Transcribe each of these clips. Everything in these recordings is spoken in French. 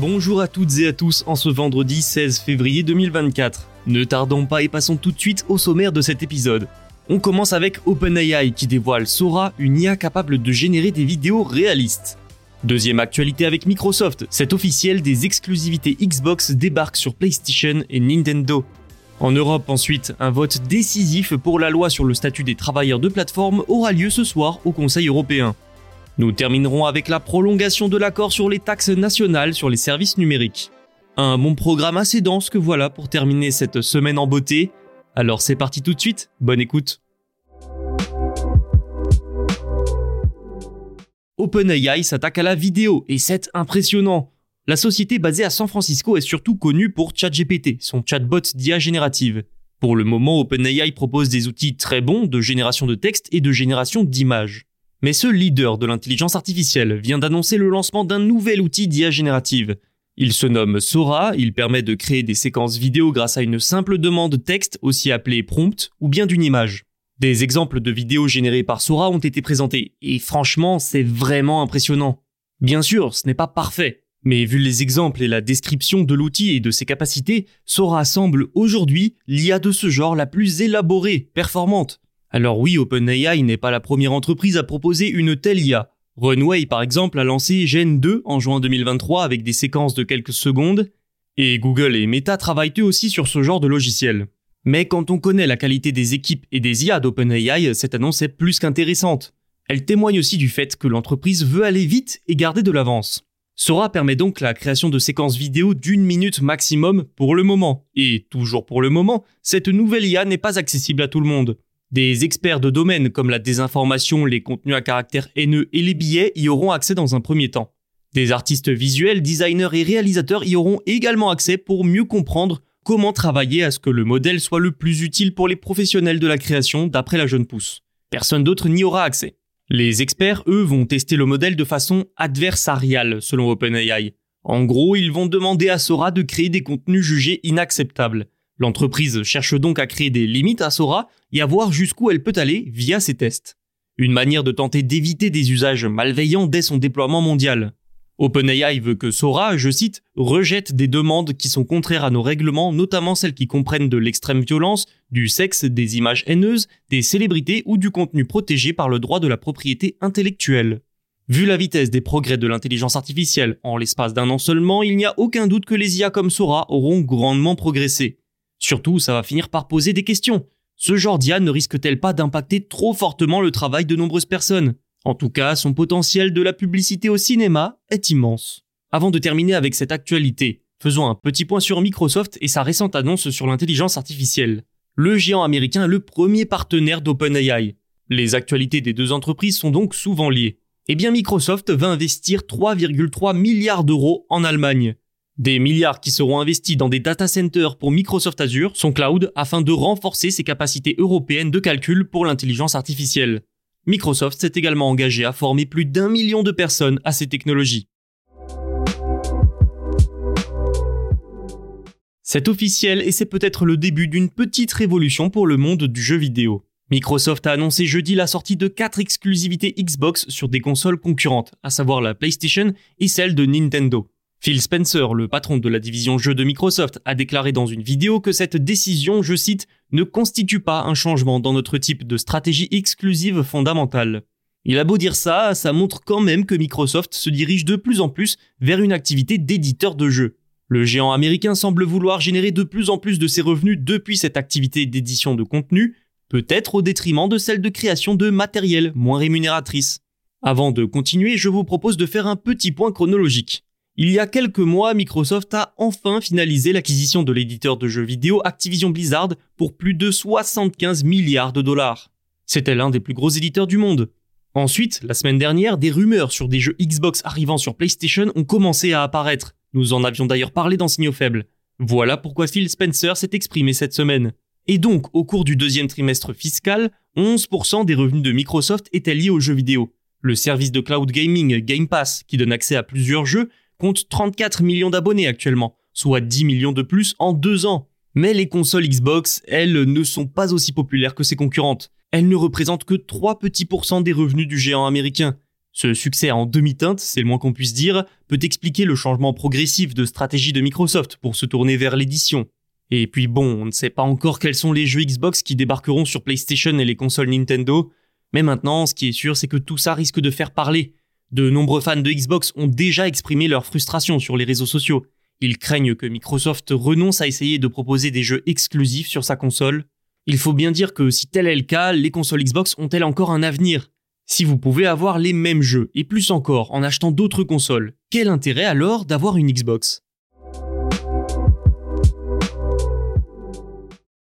Bonjour à toutes et à tous en ce vendredi 16 février 2024. Ne tardons pas et passons tout de suite au sommaire de cet épisode. On commence avec OpenAI qui dévoile Sora, une IA capable de générer des vidéos réalistes. Deuxième actualité avec Microsoft, c'est officiel, des exclusivités Xbox débarquent sur PlayStation et Nintendo. En Europe ensuite, un vote décisif pour la loi sur le statut des travailleurs de plateforme aura lieu ce soir au Conseil européen. Nous terminerons avec la prolongation de l'accord sur les taxes nationales sur les services numériques. Un bon programme assez dense que voilà pour terminer cette semaine en beauté. Alors c'est parti tout de suite, bonne écoute. OpenAI s'attaque à la vidéo et c'est impressionnant. La société basée à San Francisco est surtout connue pour ChatGPT, son chatbot d'IA générative. Pour le moment, OpenAI propose des outils très bons de génération de texte et de génération d'images. Mais ce leader de l'intelligence artificielle vient d'annoncer le lancement d'un nouvel outil d'IA générative. Il se nomme Sora, il permet de créer des séquences vidéo grâce à une simple demande texte, aussi appelée prompt, ou bien d'une image. Des exemples de vidéos générées par Sora ont été présentés, et franchement, c'est vraiment impressionnant. Bien sûr, ce n'est pas parfait, mais vu les exemples et la description de l'outil et de ses capacités, Sora semble aujourd'hui l'IA de ce genre la plus élaborée, performante. Alors oui, OpenAI n'est pas la première entreprise à proposer une telle IA. Runway, par exemple, a lancé Gen 2 en juin 2023 avec des séquences de quelques secondes, et Google et Meta travaillent eux aussi sur ce genre de logiciel. Mais quand on connaît la qualité des équipes et des IA d'OpenAI, cette annonce est plus qu'intéressante. Elle témoigne aussi du fait que l'entreprise veut aller vite et garder de l'avance. Sora permet donc la création de séquences vidéo d'une minute maximum pour le moment. Et toujours pour le moment, cette nouvelle IA n'est pas accessible à tout le monde. Des experts de domaine comme la désinformation, les contenus à caractère haineux et les billets y auront accès dans un premier temps. Des artistes visuels, designers et réalisateurs y auront également accès pour mieux comprendre comment travailler à ce que le modèle soit le plus utile pour les professionnels de la création d'après la jeune pousse. Personne d'autre n'y aura accès. Les experts, eux, vont tester le modèle de façon adversariale, selon OpenAI. En gros, ils vont demander à Sora de créer des contenus jugés inacceptables. L'entreprise cherche donc à créer des limites à Sora et à voir jusqu'où elle peut aller via ses tests. Une manière de tenter d'éviter des usages malveillants dès son déploiement mondial. OpenAI veut que Sora, je cite, rejette des demandes qui sont contraires à nos règlements, notamment celles qui comprennent de l'extrême violence, du sexe, des images haineuses, des célébrités ou du contenu protégé par le droit de la propriété intellectuelle. Vu la vitesse des progrès de l'intelligence artificielle en l'espace d'un an seulement, il n'y a aucun doute que les IA comme Sora auront grandement progressé. Surtout, ça va finir par poser des questions. Ce genre d'IA ne risque-t-elle pas d'impacter trop fortement le travail de nombreuses personnes? En tout cas, son potentiel de la publicité au cinéma est immense. Avant de terminer avec cette actualité, faisons un petit point sur Microsoft et sa récente annonce sur l'intelligence artificielle. Le géant américain est le premier partenaire d'OpenAI. Les actualités des deux entreprises sont donc souvent liées. Eh bien Microsoft va investir 3,3 milliards d'euros en Allemagne. Des milliards qui seront investis dans des data centers pour Microsoft Azure, son cloud, afin de renforcer ses capacités européennes de calcul pour l'intelligence artificielle. Microsoft s'est également engagé à former plus d'un million de personnes à ces technologies. C'est officiel et c'est peut-être le début d'une petite révolution pour le monde du jeu vidéo. Microsoft a annoncé jeudi la sortie de 4 exclusivités Xbox sur des consoles concurrentes, à savoir la PlayStation et celle de Nintendo. Phil Spencer, le patron de la division jeux de Microsoft, a déclaré dans une vidéo que cette décision, je cite, ne constitue pas un changement dans notre type de stratégie exclusive fondamentale. Il a beau dire ça, ça montre quand même que Microsoft se dirige de plus en plus vers une activité d'éditeur de jeux. Le géant américain semble vouloir générer de plus en plus de ses revenus depuis cette activité d'édition de contenu, peut-être au détriment de celle de création de matériel moins rémunératrice. Avant de continuer, je vous propose de faire un petit point chronologique. Il y a quelques mois, Microsoft a enfin finalisé l'acquisition de l'éditeur de jeux vidéo Activision Blizzard pour plus de 75 milliards de dollars. C'était l'un des plus gros éditeurs du monde. Ensuite, la semaine dernière, des rumeurs sur des jeux Xbox arrivant sur PlayStation ont commencé à apparaître. Nous en avions d'ailleurs parlé dans Signaux Faibles. Voilà pourquoi Phil Spencer s'est exprimé cette semaine. Et donc, au cours du deuxième trimestre fiscal, 11% des revenus de Microsoft étaient liés aux jeux vidéo. Le service de cloud gaming Game Pass, qui donne accès à plusieurs jeux, compte 34 millions d'abonnés actuellement, soit 10 millions de plus en deux ans. Mais les consoles Xbox, elles, ne sont pas aussi populaires que ses concurrentes. Elles ne représentent que 3 petits pourcents des revenus du géant américain. Ce succès en demi-teinte, c'est le moins qu'on puisse dire, peut expliquer le changement progressif de stratégie de Microsoft pour se tourner vers l'édition. Et puis bon, on ne sait pas encore quels sont les jeux Xbox qui débarqueront sur PlayStation et les consoles Nintendo, mais maintenant, ce qui est sûr, c'est que tout ça risque de faire parler. De nombreux fans de Xbox ont déjà exprimé leur frustration sur les réseaux sociaux. Ils craignent que Microsoft renonce à essayer de proposer des jeux exclusifs sur sa console. Il faut bien dire que si tel est le cas, les consoles Xbox ont-elles encore un avenir? Si vous pouvez avoir les mêmes jeux, et plus encore en achetant d'autres consoles, quel intérêt alors d'avoir une Xbox?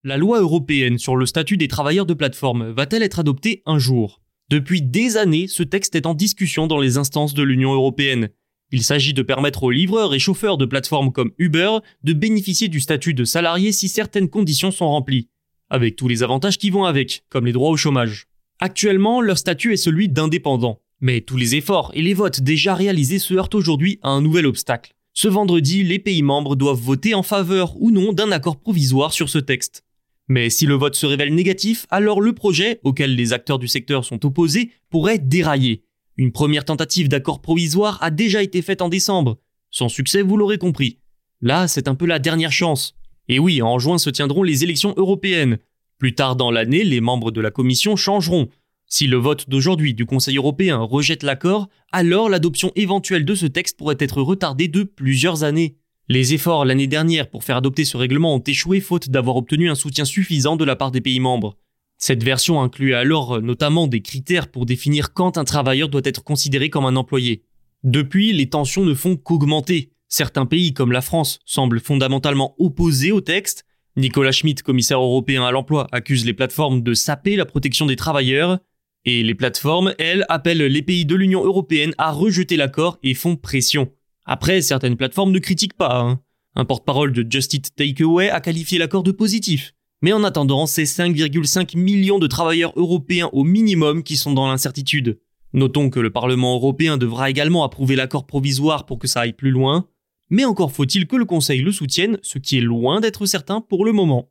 La loi européenne sur le statut des travailleurs de plateforme va-t-elle être adoptée un jour? Depuis des années, ce texte est en discussion dans les instances de l'Union européenne. Il s'agit de permettre aux livreurs et chauffeurs de plateformes comme Uber de bénéficier du statut de salarié si certaines conditions sont remplies, avec tous les avantages qui vont avec, comme les droits au chômage. Actuellement, leur statut est celui d'indépendant. Mais tous les efforts et les votes déjà réalisés se heurtent aujourd'hui à un nouvel obstacle. Ce vendredi, les pays membres doivent voter en faveur ou non d'un accord provisoire sur ce texte. Mais si le vote se révèle négatif, alors le projet, auquel les acteurs du secteur sont opposés, pourrait dérailler. Une première tentative d'accord provisoire a déjà été faite en décembre. Sans succès, vous l'aurez compris. Là, c'est un peu la dernière chance. Et oui, en juin se tiendront les élections européennes. Plus tard dans l'année, les membres de la Commission changeront. Si le vote d'aujourd'hui du Conseil européen rejette l'accord, alors l'adoption éventuelle de ce texte pourrait être retardée de plusieurs années. Les efforts l'année dernière pour faire adopter ce règlement ont échoué faute d'avoir obtenu un soutien suffisant de la part des pays membres. Cette version inclut alors notamment des critères pour définir quand un travailleur doit être considéré comme un employé. Depuis, les tensions ne font qu'augmenter. Certains pays comme la France semblent fondamentalement opposés au texte. Nicolas Schmitt, commissaire européen à l'emploi, accuse les plateformes de saper la protection des travailleurs. Et les plateformes, elles, appellent les pays de l'Union européenne à rejeter l'accord et font pression. Après, certaines plateformes ne critiquent pas. Hein. Un porte-parole de Just Eat Takeaway a qualifié l'accord de positif. Mais en attendant, c'est 5,5 millions de travailleurs européens au minimum qui sont dans l'incertitude. Notons que le Parlement européen devra également approuver l'accord provisoire pour que ça aille plus loin. Mais encore faut-il que le Conseil le soutienne, ce qui est loin d'être certain pour le moment.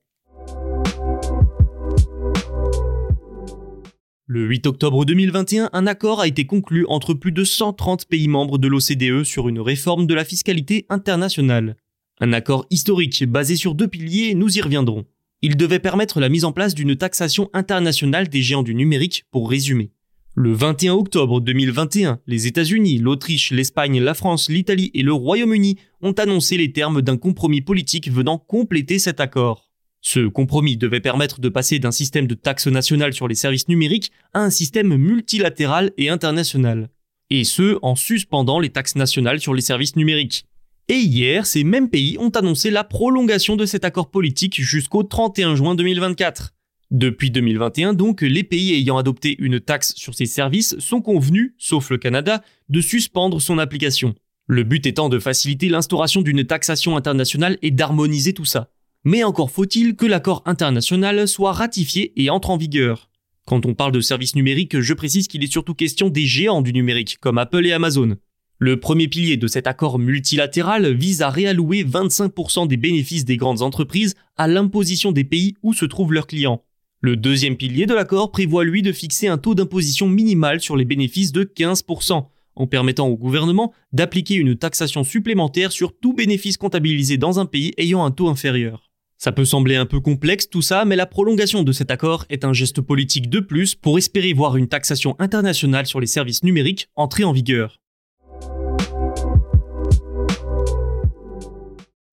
Le 8 octobre 2021, un accord a été conclu entre plus de 130 pays membres de l'OCDE sur une réforme de la fiscalité internationale. Un accord historique basé sur deux piliers, nous y reviendrons. Il devait permettre la mise en place d'une taxation internationale des géants du numérique, pour résumer. Le 21 octobre 2021, les États-Unis, l'Autriche, l'Espagne, la France, l'Italie et le Royaume-Uni ont annoncé les termes d'un compromis politique venant compléter cet accord. Ce compromis devait permettre de passer d'un système de taxe nationale sur les services numériques à un système multilatéral et international. Et ce, en suspendant les taxes nationales sur les services numériques. Et hier, ces mêmes pays ont annoncé la prolongation de cet accord politique jusqu'au 31 juin 2024. Depuis 2021 donc, les pays ayant adopté une taxe sur ces services sont convenus, sauf le Canada, de suspendre son application. Le but étant de faciliter l'instauration d'une taxation internationale et d'harmoniser tout ça mais encore faut-il que l'accord international soit ratifié et entre en vigueur. Quand on parle de services numériques, je précise qu'il est surtout question des géants du numérique, comme Apple et Amazon. Le premier pilier de cet accord multilatéral vise à réallouer 25% des bénéfices des grandes entreprises à l'imposition des pays où se trouvent leurs clients. Le deuxième pilier de l'accord prévoit lui de fixer un taux d'imposition minimal sur les bénéfices de 15%, en permettant au gouvernement d'appliquer une taxation supplémentaire sur tout bénéfice comptabilisé dans un pays ayant un taux inférieur. Ça peut sembler un peu complexe tout ça, mais la prolongation de cet accord est un geste politique de plus pour espérer voir une taxation internationale sur les services numériques entrer en vigueur.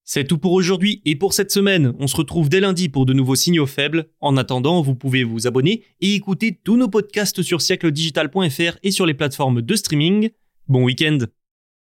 C'est tout pour aujourd'hui et pour cette semaine. On se retrouve dès lundi pour de nouveaux signaux faibles. En attendant, vous pouvez vous abonner et écouter tous nos podcasts sur siècledigital.fr et sur les plateformes de streaming. Bon week-end